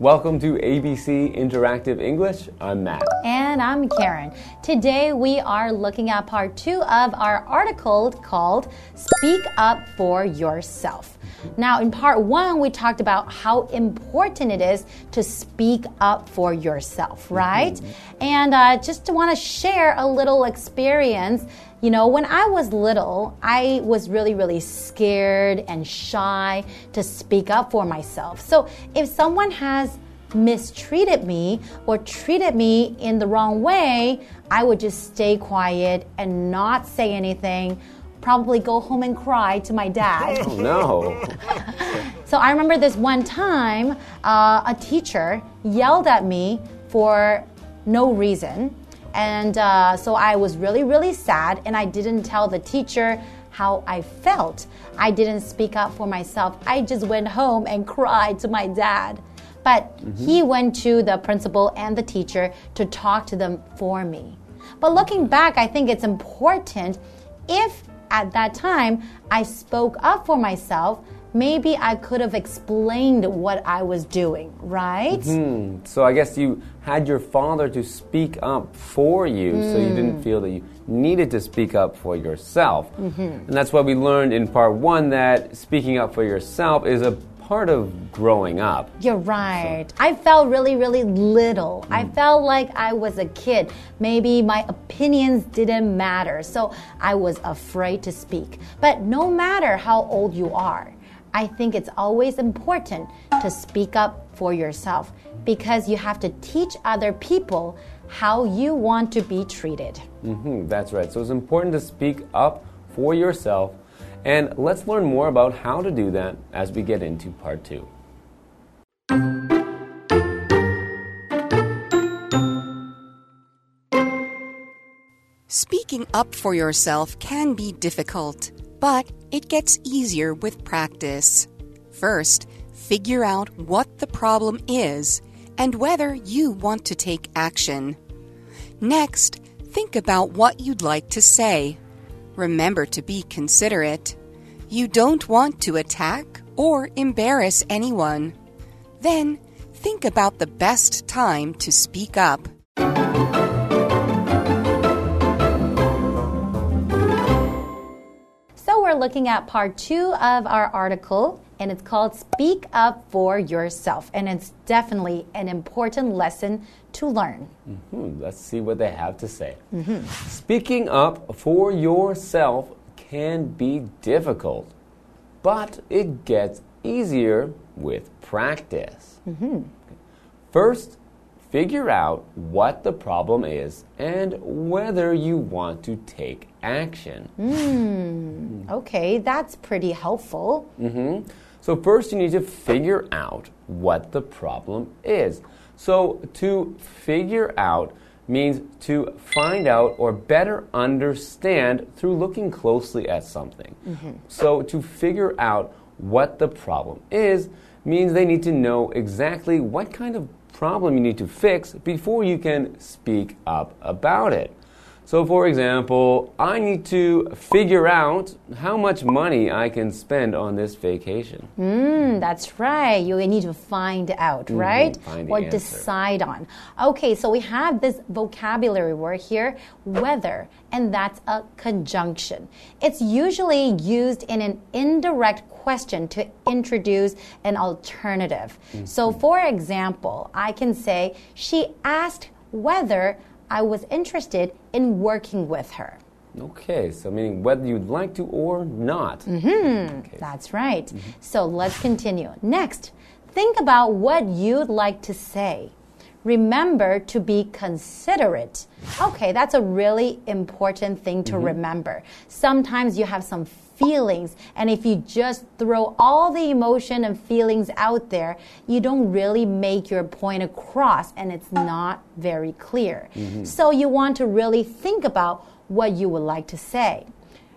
Welcome to ABC Interactive English. I'm Matt. And I'm Karen. Today we are looking at part two of our article called Speak Up for Yourself. Now, in part one, we talked about how important it is to speak up for yourself, right? Mm -hmm. And uh, just to want to share a little experience. You know, when I was little, I was really, really scared and shy to speak up for myself. So if someone has mistreated me or treated me in the wrong way, I would just stay quiet and not say anything probably go home and cry to my dad. Oh, no. so I remember this one time, uh, a teacher yelled at me for no reason. And uh, so I was really, really sad, and I didn't tell the teacher how I felt. I didn't speak up for myself. I just went home and cried to my dad. But mm -hmm. he went to the principal and the teacher to talk to them for me. But looking back, I think it's important if at that time I spoke up for myself, maybe I could have explained what I was doing, right? Mm -hmm. So I guess you had your father to speak up for you, mm. so you didn't mm. feel that you needed to speak up for yourself. Mm -hmm. And that's why we learned in part one that speaking up for yourself is a part of growing up. You're right. So. I felt really, really little. Mm. I felt like I was a kid. Maybe my opinions didn't matter. So I was afraid to speak. But no matter how old you are, I think it's always important to speak up for yourself because you have to teach other people how you want to be treated. Mm -hmm, that's right. So it's important to speak up for yourself and let's learn more about how to do that as we get into part two. Speaking up for yourself can be difficult, but it gets easier with practice. First, figure out what the problem is and whether you want to take action. Next, think about what you'd like to say. Remember to be considerate. You don't want to attack or embarrass anyone. Then think about the best time to speak up. Looking at part two of our article, and it's called Speak Up for Yourself. And it's definitely an important lesson to learn. Mm -hmm. Let's see what they have to say. Mm -hmm. Speaking up for yourself can be difficult, but it gets easier with practice. Mm -hmm. First, figure out what the problem is and whether you want to take action. Mm, okay, that's pretty helpful. Mm -hmm. So, first, you need to figure out what the problem is. So, to figure out means to find out or better understand through looking closely at something. Mm -hmm. So, to figure out what the problem is means they need to know exactly what kind of problem you need to fix before you can speak up about it. So, for example, I need to figure out how much money I can spend on this vacation. Mm, that's right. You need to find out, mm -hmm, right? Find or decide on. Okay, so we have this vocabulary word here, whether, and that's a conjunction. It's usually used in an indirect question to introduce an alternative. Mm -hmm. So, for example, I can say, She asked whether I was interested in working with her. Okay, so meaning whether you'd like to or not. Mm -hmm. okay. That's right. Mm -hmm. So let's continue. Next, think about what you'd like to say. Remember to be considerate. Okay, that's a really important thing to mm -hmm. remember. Sometimes you have some feelings. And if you just throw all the emotion and feelings out there, you don't really make your point across and it's not very clear. Mm -hmm. So you want to really think about what you would like to say.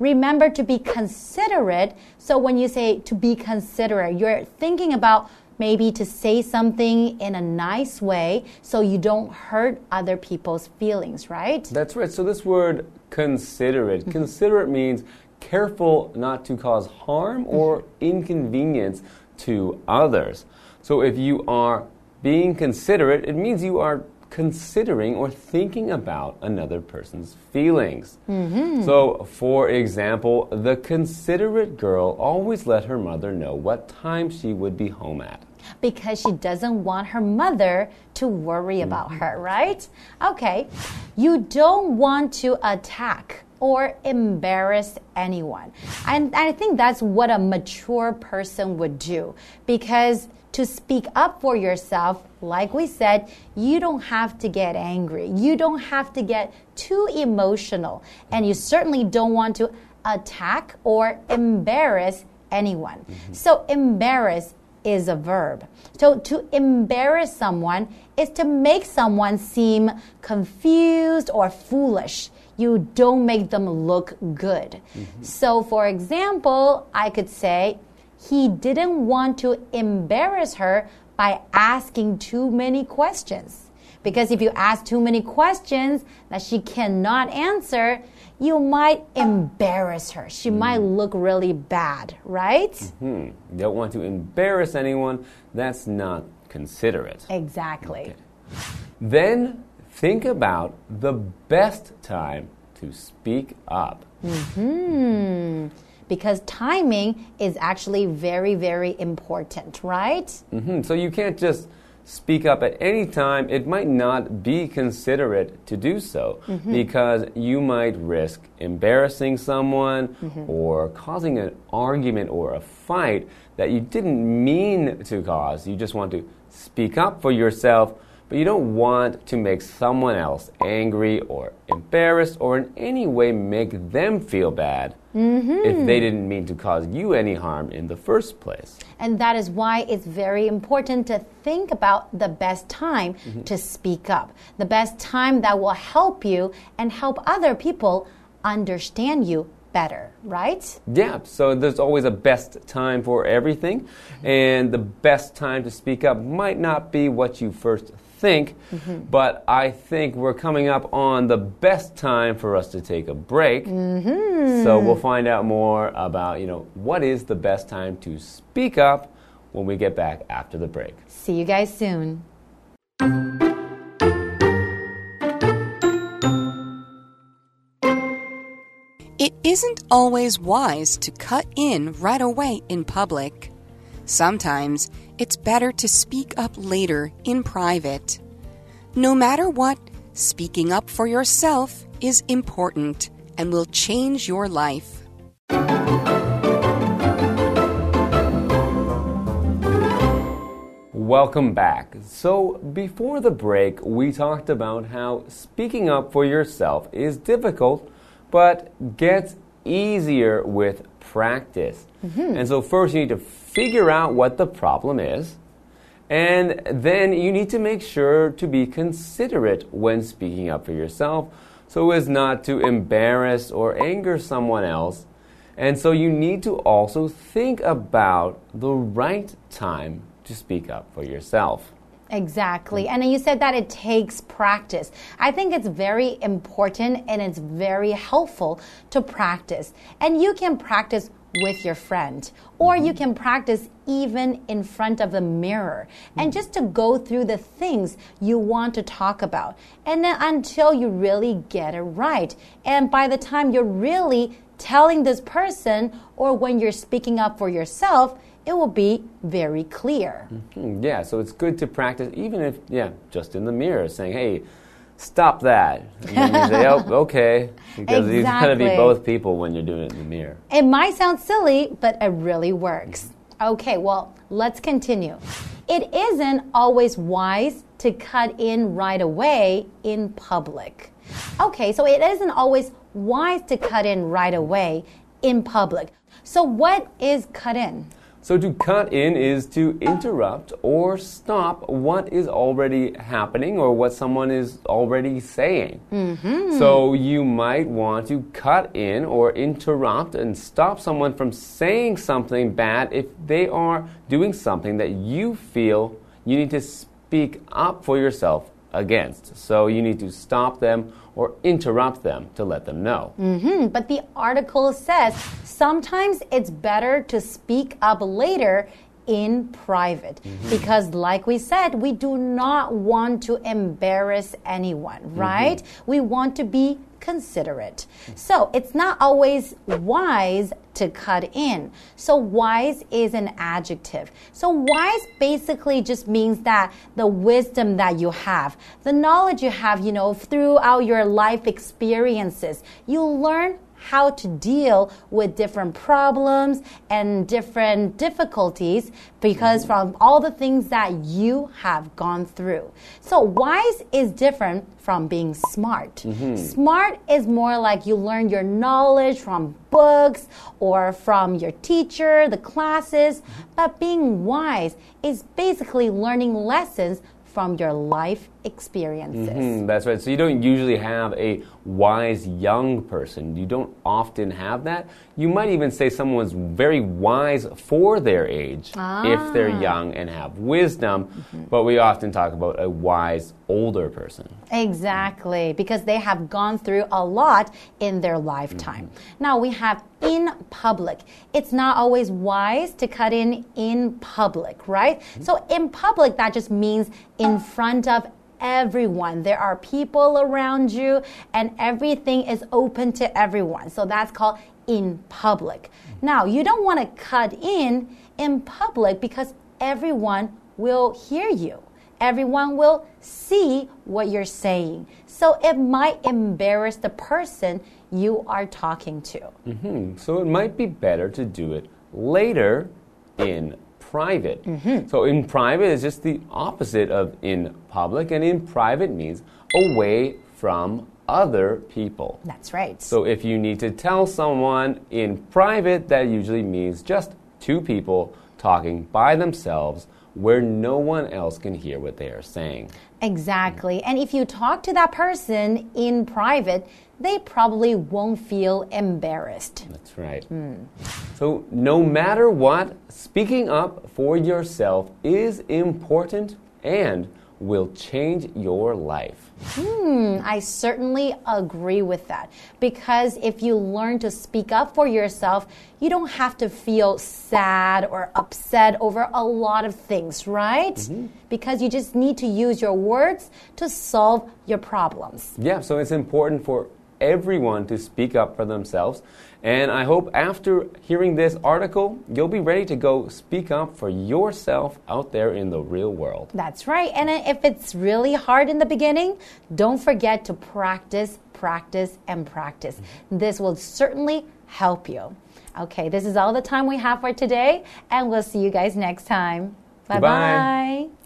Remember to be considerate. So when you say to be considerate, you're thinking about maybe to say something in a nice way so you don't hurt other people's feelings, right? That's right. So this word considerate, mm-hmm. considerate means careful not to cause harm or inconvenience to others. So if you are being considerate, it means you are considering or thinking about another person's feelings. Mm-hmm. So, for example, the considerate girl always let her mother know what time she would be home at. because she doesn't want her mother to worry about her, right? Okay, you don't want to attack or embarrass anyone. And I think that's what a mature person would do because to speak up for yourself, like we said, you don't have to get angry. You don't have to get too emotional. And you certainly don't want to attack or embarrass anyone. Mm-hmm. So, embarrass is a verb. So to embarrass someone is to make someone seem confused or foolish. You don't make them look good. So, for example, I could say, he didn't want to embarrass her by asking too many questions. Because if you ask too many questions that she cannot answer, you might embarrass her. She might look really bad, right? Hmm. You don't want to embarrass anyone. That's not considerate. Exactly. Then think about the best time to speak up. Mm-hmm. Because timing is actually very, very important, right? Mm-hmm. So you can't just speak up at any time. It might not be considerate to do so because you might risk embarrassing someone or causing an argument or a fight that you didn't mean to cause. You just want to speak up for yourself, but you don't want to make someone else angry or embarrassed or in any way make them feel bad mm-hmm. if they didn't mean to cause you any harm in the first place. And that is why it's very important to think about the best time mm-hmm. to speak up, the best time that will help you and help other people understand you better, right? Yeah, so there's always a best time for everything, mm-hmm. and the best time to speak up might not be what you first think, mm-hmm. but I think we're coming up on the best time for us to take a break. Mm-hmm. So we'll find out more about, you know, what is the best time to speak up when we get back after the break. See you guys soon. It isn't always wise to cut in right away in public. Sometimes it's better to speak up later in private. No matter what, speaking up for yourself is important and will change your life. Welcome back. So, before the break, we talked about how speaking up for yourself is difficult, but gets easier with practice. Mm-hmm. And so, first, you need to figure out what the problem is, and then you need to make sure to be considerate when speaking up for yourself so as not to embarrass or anger someone else. And so, you need to also think about the right time to speak up for yourself. Exactly. Mm. And you said that it takes practice. I think it's very important and it's very helpful to practice. And you can practice with your friend, or you mm-hmm. can practice even in front of the mirror, and mm-hmm. just to go through the things you want to talk about. And then until you really get it right. And by the time you're really telling this person, or when you're speaking up for yourself, it will be very clear. Hmm, Yeah, so it's good to practice, even if, yeah, just in the mirror, saying, hey, stop that. And then you say, oh, okay. Because you've got to be both people when you're doing it in the mirror. It might sound silly, but it really works. Okay, well, let's continue. It isn't always wise to cut in right away in public. Okay, so it isn't always wise to cut in right away in public. So, what is cut in? So to cut in is to interrupt or stop what is already happening or what someone is already saying. Mm-hmm. So you might want to cut in or interrupt and stop someone from saying something bad if they are doing something that you feel you need to speak up for yourself against. So you need to stop them or interrupt them to let them know. Hmm, but the article says sometimes it's better to speak up later in private. Because like we said we do not want to embarrass anyone right? We want to be considerate so it's not always wise to cut in. So wise is an adjective. So wise basically just means that the wisdom that you have the knowledge you have you know throughout your life experiences. You learn how to deal with different problems and different difficulties because from all the things that you have gone through. So, wise is different from being smart. Mm-hmm. Smart is more like you learn your knowledge from books or from your teacher, the classes, mm-hmm. but being wise is basically learning lessons from your life experiences. Mm, that's right. So you don't usually have a wise young person. You don't often have that. You might even say someone's very wise for their age if they're ah. young and have wisdom, mm-hmm. but we often talk about a wise older person. Exactly, because they have gone through a lot in their lifetime. Mm-hmm. Now we have in public. It's not always wise to cut in in public, right? Mm-hmm. So in public, that just means in front of everyone. There are people around you, and everything is open to everyone. So that's called in public. Mm-hmm. Now, you don't want to cut in in public because everyone will hear you. Everyone will see what you're saying. So it might embarrass the person you are talking to. Hmm, So it might be better to do it later in private. So in private is just the opposite of in public, and in private means away from other people. That's right. So if you need to tell someone in private, that usually means just two people talking by themselves where no one else can hear what they are saying. Exactly. And if you talk to that person in private, they probably won't feel embarrassed. That's right. So, no matter what, speaking up for yourself is important and will change your life. Hmm, I certainly agree with that. Because if you learn to speak up for yourself, you don't have to feel sad or upset over a lot of things, right? Because you just need to use your words to solve your problems. Yeah, so it's important for everyone to speak up for themselves. And I hope after hearing this article, you'll be ready to go speak up for yourself out there in the real world. That's right. And if it's really hard in the beginning, don't forget to practice, practice, and practice. Mm-hmm. This will certainly help you. Okay, this is all the time we have for today, and we'll see you guys next time. Bye bye.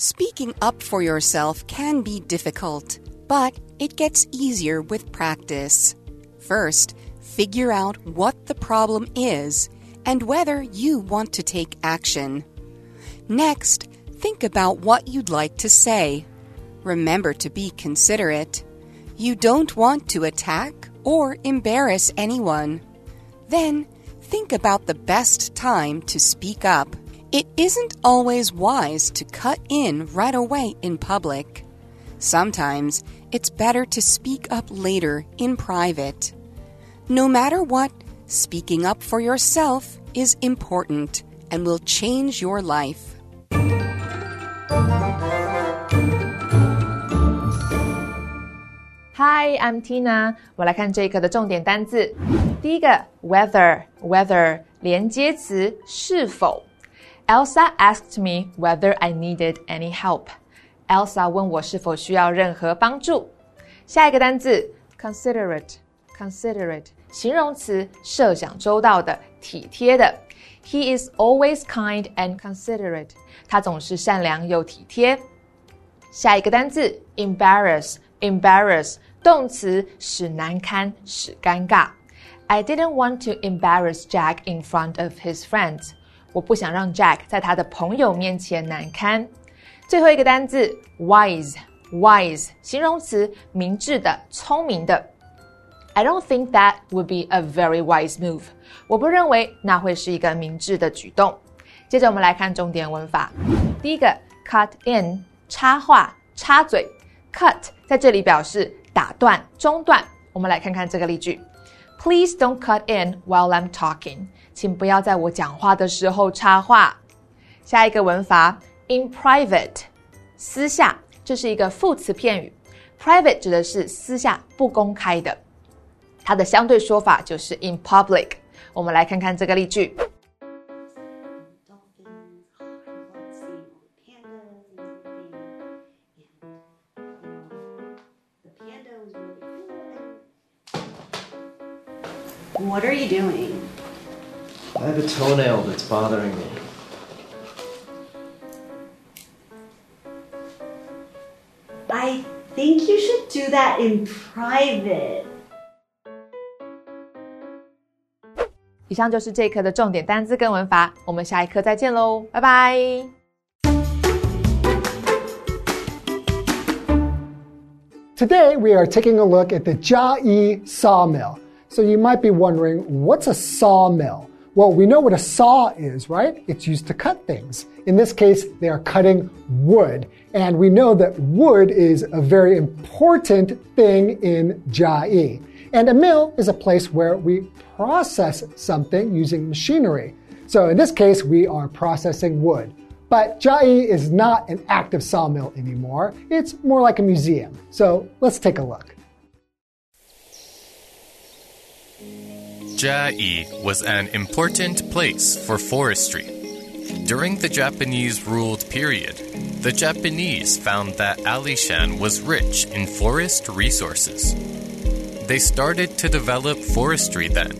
Speaking up for yourself can be difficult, but it gets easier with practice. First, figure out what the problem is and whether you want to take action. Next, think about what you'd like to say. Remember to be considerate. You don't want to attack or embarrass anyone. Then, think about the best time to speak up. It isn't always wise to cut in right away in public. Sometimes it's better to speak up later in private. No matter what, speaking up for yourself is important and will change your life. Hi, I'm Tina。我来看这一课的重点单词。第一个，whether，weather 连接词是否。Elsa asked me whether I needed any help. Elsa 问我是否需要任何帮助。下一个单字，considerate，considerate 形容词，设想周到的、体贴的。He is always kind and considerate. 他总是善良又体贴。下一个单字，embarrass，embarrass 动词，使难堪，使尴尬。I didn't want to embarrass Jack in front of his friends. 我不想让 Jack 在他的朋友面前难堪。最后一个单字，wise，wise 形容词，明智的，聪明的。I don't think that would be a very wise move. 我不认为那会是一个明智的举动。接着我们来看重点文法。第一个，cut in 插话、插嘴，cut 在这里表示打断、中断。我们来看看这个例句 Please don't cut in while I'm talking，请不要在我讲话的时候插话。下一个文法，in private，私下，这是一个副词片语。Private 指的是私下、不公开的，它的相对说法就是 in public。我们来看看这个例句。What are you doing? I have a toenail that's bothering me. I think you should do that in private. 以上就是这一课的重点单词跟文法，我们下一课再见喽，拜拜。Today, we are taking a look at the Jiayi sawmill. So you might be wondering, what's a sawmill? Well, we know what a saw is, right? It's used to cut things. In this case, they are cutting wood. And we know that wood is a very important thing in Jiayi. And a mill is a place where we process something using machinery. So in this case, we are processing wood. But Jiayi is not an active sawmill anymore. It's more like a museum. So let's take a look. Jiayi was an important place for forestry. During the Japanese ruled period, the Japanese found that Alishan was rich in forest resources. They started to develop forestry then.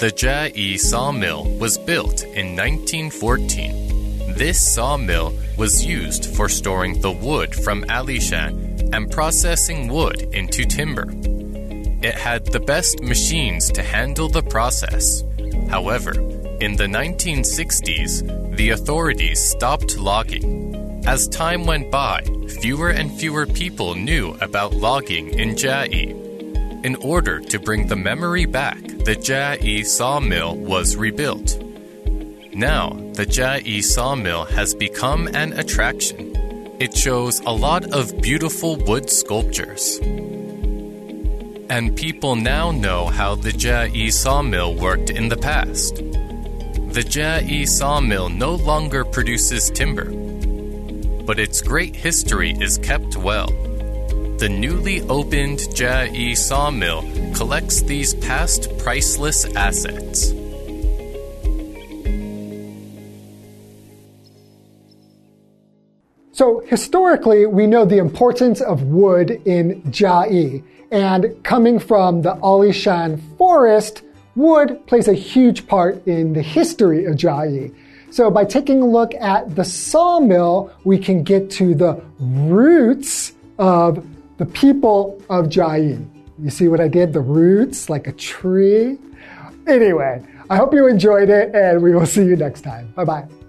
The Jiayi sawmill was built in 1914. This sawmill was used for storing the wood from Alishan and processing wood into timber. It had the best machines to handle the process. However, in the 1960s, the authorities stopped logging. As time went by, fewer and fewer people knew about logging in Jiayi. In order to bring the memory back, the Jiayi sawmill was rebuilt. Now, the Jiayi sawmill has become an attraction. It shows a lot of beautiful wood sculptures. And people now know how the Jiayi sawmill worked in the past. The Jiayi sawmill no longer produces timber, but its great history is kept well. The newly opened Jiayi sawmill collects these past priceless assets. So historically, we know the importance of wood in Jiayi. And coming from the Alishan forest, wood plays a huge part in the history of Jiayi. So by taking a look at the sawmill, we can get to the roots of the people of Jiayi. You see what I did? The roots, like a tree. Anyway, I hope you enjoyed it, and we will see you next time. Bye bye.